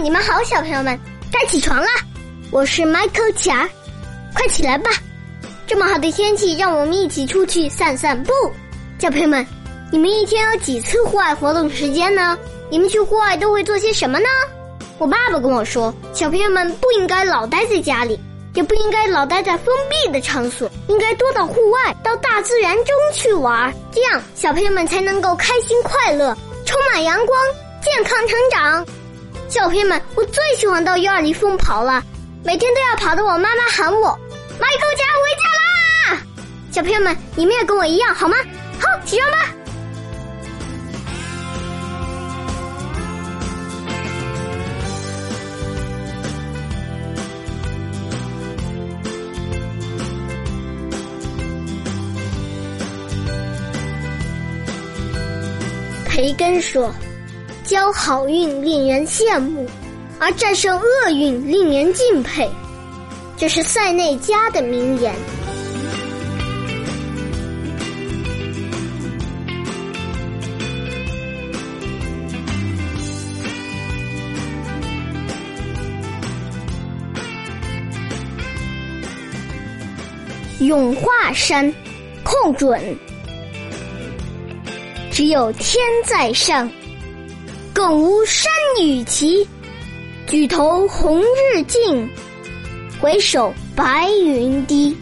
你们好，小朋友们，该起床了。我是 Michael 奇儿，快起来吧！这么好的天气，让我们一起出去散散步。小朋友们，你们一天有几次户外活动时间呢？你们去户外都会做些什么呢？我爸爸跟我说，小朋友们不应该老待在家里，也不应该老待在封闭的场所，应该多到户外，到大自然中去玩，这样小朋友们才能够开心快乐，充满阳光，健康成长。小朋友们，我最喜欢到院里疯跑了，每天都要跑得我妈妈喊我“迈克家回家啦”。小朋友们，你们也跟我一样好吗？好，起床吧。培根说。交好运令人羡慕，而战胜厄运令人敬佩，这是塞内加的名言。永化山，控准，只有天在上。更无山与齐，举头红日近，回首白云低。